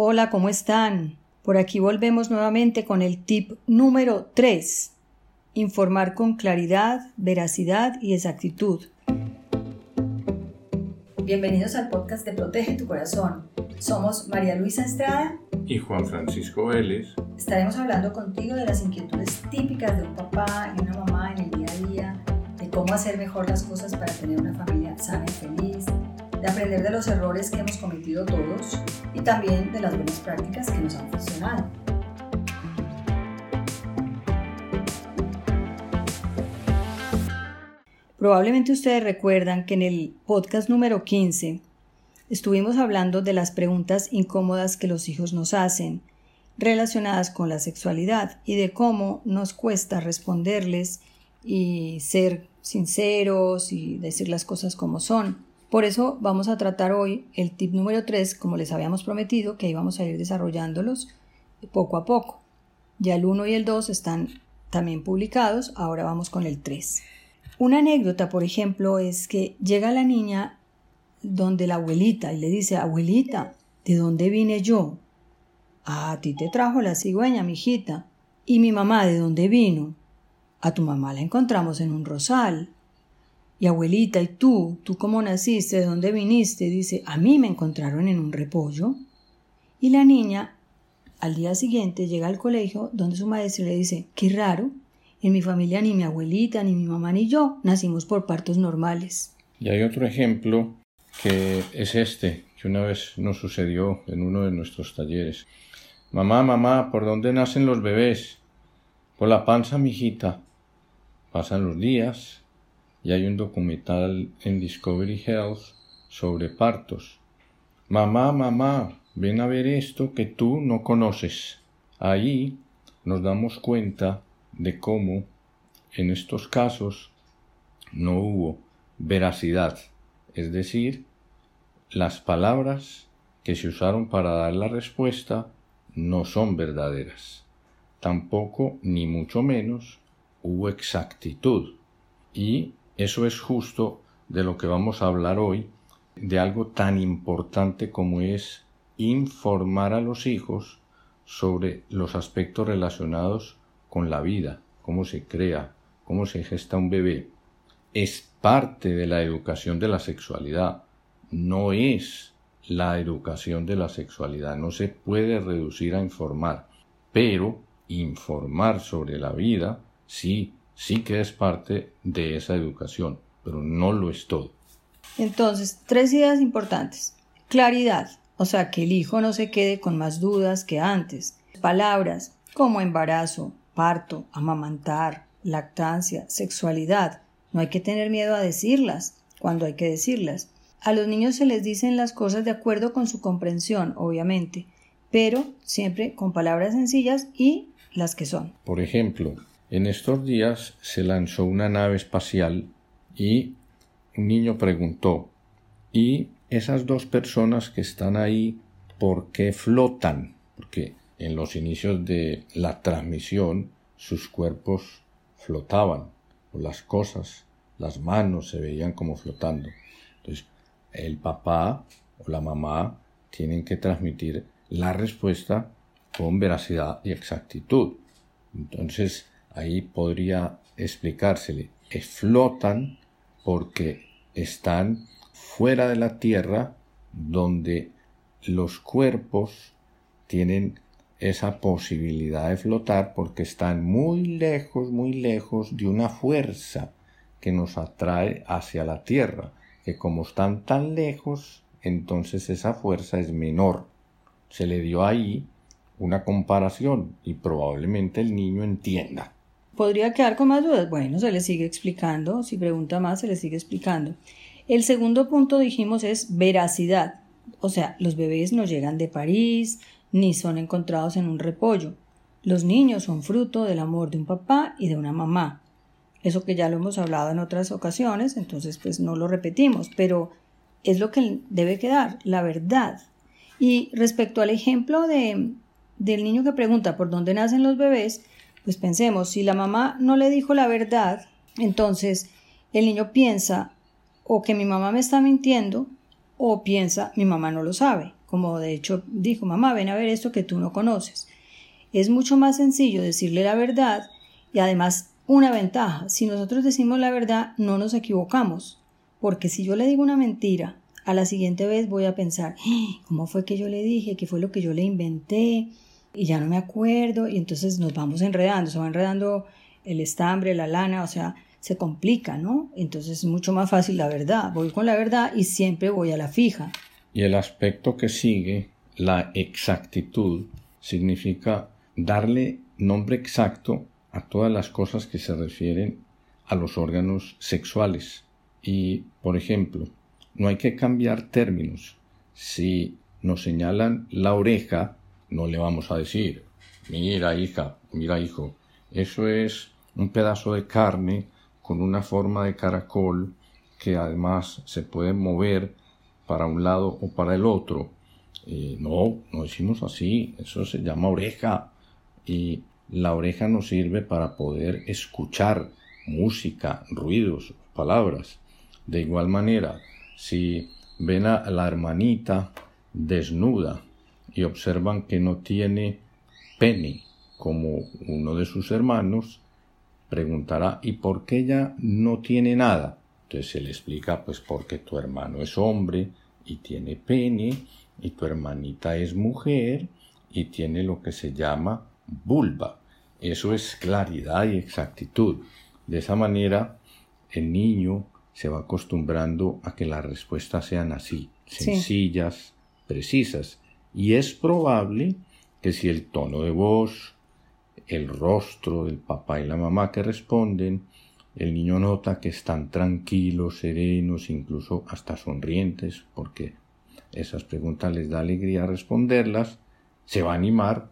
Hola, ¿cómo están? Por aquí volvemos nuevamente con el tip número 3. Informar con claridad, veracidad y exactitud. Bienvenidos al podcast de Protege tu Corazón. Somos María Luisa Estrada y Juan Francisco Vélez. Estaremos hablando contigo de las inquietudes típicas de un papá y una mamá en el día a día, de cómo hacer mejor las cosas para tener una familia sana y feliz, de aprender de los errores que hemos cometido todos y también de las buenas prácticas que nos han funcionado. Probablemente ustedes recuerdan que en el podcast número 15 estuvimos hablando de las preguntas incómodas que los hijos nos hacen relacionadas con la sexualidad y de cómo nos cuesta responderles y ser sinceros y decir las cosas como son. Por eso vamos a tratar hoy el tip número 3, como les habíamos prometido, que íbamos a ir desarrollándolos poco a poco. Ya el 1 y el 2 están también publicados, ahora vamos con el 3. Una anécdota, por ejemplo, es que llega la niña donde la abuelita y le dice, abuelita, ¿de dónde vine yo? A ti te trajo la cigüeña, mijita. ¿Y mi mamá de dónde vino? A tu mamá la encontramos en un rosal. Y abuelita, ¿y tú? ¿Tú cómo naciste? ¿De dónde viniste? Dice, a mí me encontraron en un repollo. Y la niña al día siguiente llega al colegio donde su maestro le dice, qué raro, en mi familia ni mi abuelita, ni mi mamá, ni yo nacimos por partos normales. Y hay otro ejemplo que es este, que una vez nos sucedió en uno de nuestros talleres. Mamá, mamá, ¿por dónde nacen los bebés? Por la panza, mijita. Pasan los días, y hay un documental en Discovery Health sobre partos. Mamá, mamá, ven a ver esto que tú no conoces. Ahí nos damos cuenta de cómo en estos casos no hubo veracidad, es decir, las palabras que se usaron para dar la respuesta no son verdaderas. Tampoco, ni mucho menos, hubo exactitud. Y eso es justo de lo que vamos a hablar hoy, de algo tan importante como es informar a los hijos sobre los aspectos relacionados con la vida, cómo se crea, cómo se gesta un bebé. Es parte de la educación de la sexualidad, no es la educación de la sexualidad, no se puede reducir a informar, pero informar sobre la vida sí sí que es parte de esa educación, pero no lo es todo. Entonces, tres ideas importantes. Claridad, o sea, que el hijo no se quede con más dudas que antes. Palabras como embarazo, parto, amamantar, lactancia, sexualidad. No hay que tener miedo a decirlas cuando hay que decirlas. A los niños se les dicen las cosas de acuerdo con su comprensión, obviamente, pero siempre con palabras sencillas y las que son. Por ejemplo, en estos días se lanzó una nave espacial y un niño preguntó, ¿y esas dos personas que están ahí, por qué flotan? Porque en los inicios de la transmisión sus cuerpos flotaban, o las cosas, las manos se veían como flotando. Entonces, el papá o la mamá tienen que transmitir la respuesta con veracidad y exactitud. Entonces, ahí podría explicársele, flotan porque están fuera de la Tierra donde los cuerpos tienen esa posibilidad de flotar porque están muy lejos, muy lejos de una fuerza que nos atrae hacia la Tierra, que como están tan lejos, entonces esa fuerza es menor. Se le dio ahí una comparación y probablemente el niño entienda podría quedar con más dudas. Bueno, se le sigue explicando. Si pregunta más, se le sigue explicando. El segundo punto, dijimos, es veracidad. O sea, los bebés no llegan de París, ni son encontrados en un repollo. Los niños son fruto del amor de un papá y de una mamá. Eso que ya lo hemos hablado en otras ocasiones, entonces pues no lo repetimos, pero es lo que debe quedar, la verdad. Y respecto al ejemplo de, del niño que pregunta por dónde nacen los bebés, pues pensemos, si la mamá no le dijo la verdad, entonces el niño piensa o que mi mamá me está mintiendo o piensa mi mamá no lo sabe. como de hecho dijo, mamá, ven a ver esto que tú no conoces. Es mucho más sencillo decirle la verdad y además una ventaja, si nosotros decimos la verdad no nos equivocamos, porque si yo le digo una mentira, a la siguiente vez voy a pensar, ¡Ah! ¿cómo fue que yo le dije? ¿Qué fue lo que yo le inventé? Y ya no me acuerdo y entonces nos vamos enredando, se va enredando el estambre, la lana, o sea, se complica, ¿no? Entonces es mucho más fácil la verdad. Voy con la verdad y siempre voy a la fija. Y el aspecto que sigue, la exactitud, significa darle nombre exacto a todas las cosas que se refieren a los órganos sexuales. Y, por ejemplo, no hay que cambiar términos. Si nos señalan la oreja, no le vamos a decir, mira hija, mira hijo, eso es un pedazo de carne con una forma de caracol que además se puede mover para un lado o para el otro. No, no decimos así, eso se llama oreja y la oreja nos sirve para poder escuchar música, ruidos, palabras. De igual manera, si ven a la hermanita desnuda y observan que no tiene pene como uno de sus hermanos, preguntará ¿y por qué ella no tiene nada? Entonces se le explica pues porque tu hermano es hombre y tiene pene y tu hermanita es mujer y tiene lo que se llama vulva. Eso es claridad y exactitud. De esa manera el niño se va acostumbrando a que las respuestas sean así, sencillas, precisas. Y es probable que si el tono de voz, el rostro del papá y la mamá que responden, el niño nota que están tranquilos, serenos, incluso hasta sonrientes, porque esas preguntas les da alegría responderlas, se va a animar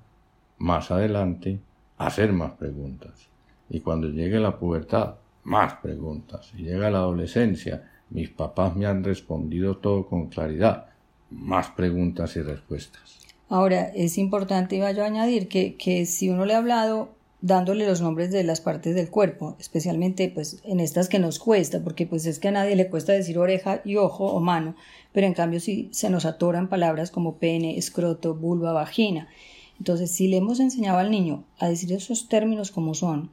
más adelante a hacer más preguntas. Y cuando llegue la pubertad, más preguntas. Y llega la adolescencia, mis papás me han respondido todo con claridad, más preguntas y respuestas. Ahora, es importante, iba yo a añadir, que, que si uno le ha hablado dándole los nombres de las partes del cuerpo, especialmente pues en estas que nos cuesta, porque pues es que a nadie le cuesta decir oreja y ojo o mano, pero en cambio si se nos atoran palabras como pene, escroto, vulva, vagina. Entonces, si le hemos enseñado al niño a decir esos términos como son,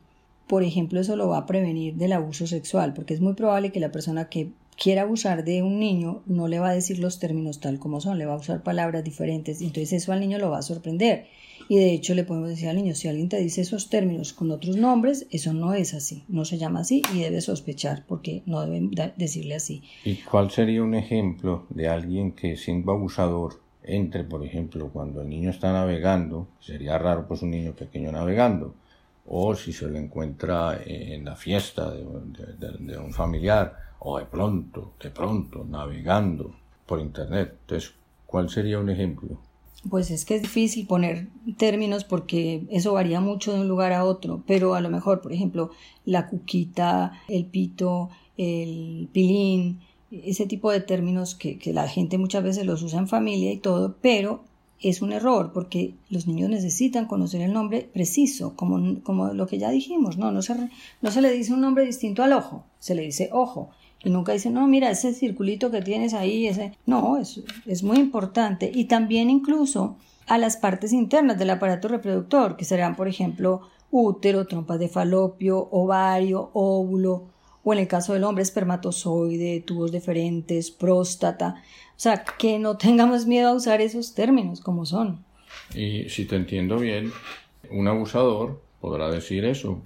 por ejemplo, eso lo va a prevenir del abuso sexual, porque es muy probable que la persona que quiera abusar de un niño no le va a decir los términos tal como son, le va a usar palabras diferentes, entonces eso al niño lo va a sorprender. Y de hecho le podemos decir al niño, si alguien te dice esos términos con otros nombres, eso no es así, no se llama así y debe sospechar porque no deben decirle así. ¿Y cuál sería un ejemplo de alguien que siendo abusador entre, por ejemplo, cuando el niño está navegando, sería raro pues un niño pequeño navegando, o si se lo encuentra en la fiesta de un familiar, o de pronto, de pronto, navegando por Internet. Entonces, ¿cuál sería un ejemplo? Pues es que es difícil poner términos porque eso varía mucho de un lugar a otro, pero a lo mejor, por ejemplo, la cuquita, el pito, el pilín, ese tipo de términos que, que la gente muchas veces los usa en familia y todo, pero es un error porque los niños necesitan conocer el nombre preciso, como, lo que ya dijimos, ¿no? No se, no se le dice un nombre distinto al ojo, se le dice ojo. Y nunca dice, no, mira, ese circulito que tienes ahí, ese. No, es, es muy importante. Y también incluso a las partes internas del aparato reproductor, que serán, por ejemplo, útero, trompas de falopio, ovario, óvulo, o en el caso del hombre, espermatozoide, tubos deferentes, próstata. O sea, que no tengamos miedo a usar esos términos como son. Y si te entiendo bien, un abusador podrá decir eso,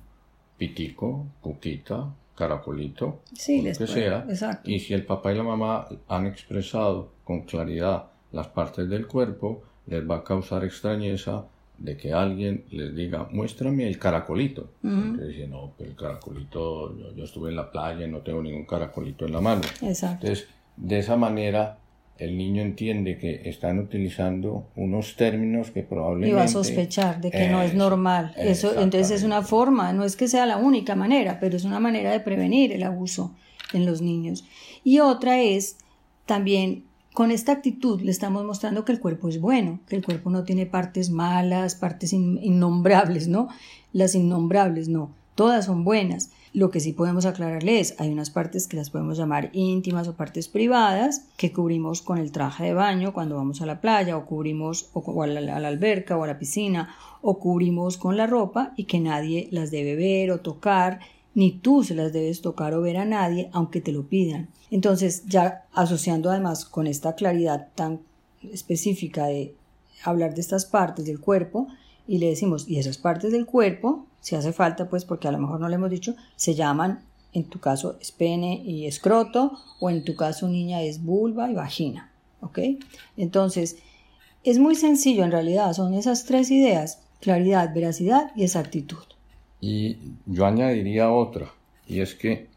pitico, cuquita, caracolito, sí, lo que sea. Y si el papá y la mamá han expresado con claridad las partes del cuerpo, les va a causar extrañeza de que alguien les diga, muéstrame el caracolito. Entonces no, pero el caracolito, yo, estuve en la playa y no tengo ningún caracolito en la mano. Exacto. Entonces, de esa manera el niño entiende que están utilizando unos términos que probablemente... Y va a sospechar de que no es normal. Eso, entonces es una forma, no es que sea la única manera, pero es una manera de prevenir el abuso en los niños. Y otra es también con esta actitud le estamos mostrando que el cuerpo es bueno, que el cuerpo no tiene partes malas, partes innombrables, ¿no? Las innombrables, no, todas son buenas. Lo que sí podemos aclararle es, hay unas partes que las podemos llamar íntimas o partes privadas que cubrimos con el traje de baño cuando vamos a la playa o cubrimos o, a, la, a la alberca o a la piscina o cubrimos con la ropa y que nadie las debe ver o tocar ni tú se las debes tocar o ver a nadie aunque te lo pidan. Entonces, ya asociando además con esta claridad tan específica de hablar de estas partes del cuerpo, y le decimos, y esas partes del cuerpo, si hace falta, pues porque a lo mejor no le hemos dicho, se llaman, en tu caso es pene y escroto, o en tu caso niña es vulva y vagina, ¿ok? Entonces, es muy sencillo en realidad, son esas tres ideas, claridad, veracidad y exactitud. Y yo añadiría otra, y es que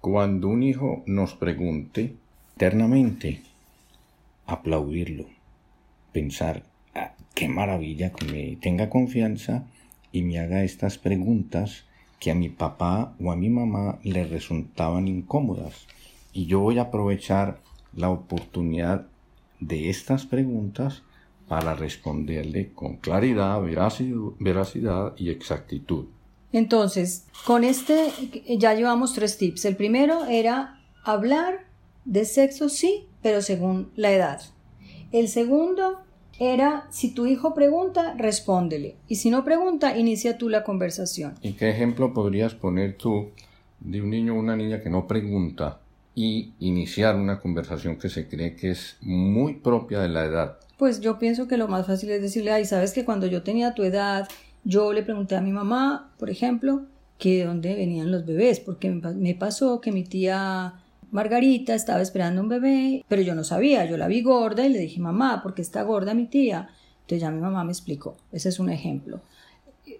cuando un hijo nos pregunte eternamente, aplaudirlo, pensar, qué maravilla que me tenga confianza y me haga estas preguntas que a mi papá o a mi mamá le resultaban incómodas. Y yo voy a aprovechar la oportunidad de estas preguntas para responderle con claridad, veracidad y exactitud. Entonces, con este ya llevamos tres tips. El primero era hablar de sexo sí, pero según la edad. El segundo era, si tu hijo pregunta, respóndele. Y si no pregunta, inicia tú la conversación. ¿Y qué ejemplo podrías poner tú de un niño o una niña que no pregunta y iniciar una conversación que se cree que es muy propia de la edad? Pues yo pienso que lo más fácil es decirle, ay, sabes que cuando yo tenía tu edad yo le pregunté a mi mamá, por ejemplo, que de dónde venían los bebés, porque me pasó que mi tía Margarita estaba esperando un bebé, pero yo no sabía, yo la vi gorda y le dije, mamá, ¿por qué está gorda mi tía? Entonces ya mi mamá me explicó, ese es un ejemplo.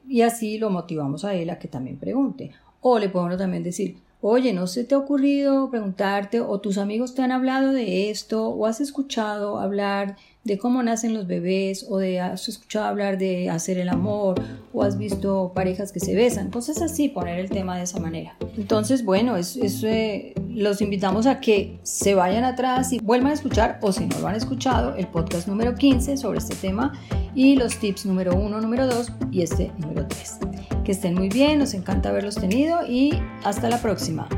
Y así lo motivamos a él a que también pregunte. O le podemos también decir, oye, ¿no se te ha ocurrido preguntarte o tus amigos te han hablado de esto o has escuchado hablar de cómo nacen los bebés o de has escuchado hablar de hacer el amor o has visto parejas que se besan, cosas así, poner el tema de esa manera. Entonces, bueno, es, eh, los invitamos a que se vayan atrás y vuelvan a escuchar o si no lo han escuchado, el podcast número 15 sobre este tema y los tips número 1, número 2 y este número 3. Que estén muy bien, nos encanta haberlos tenido y hasta la próxima.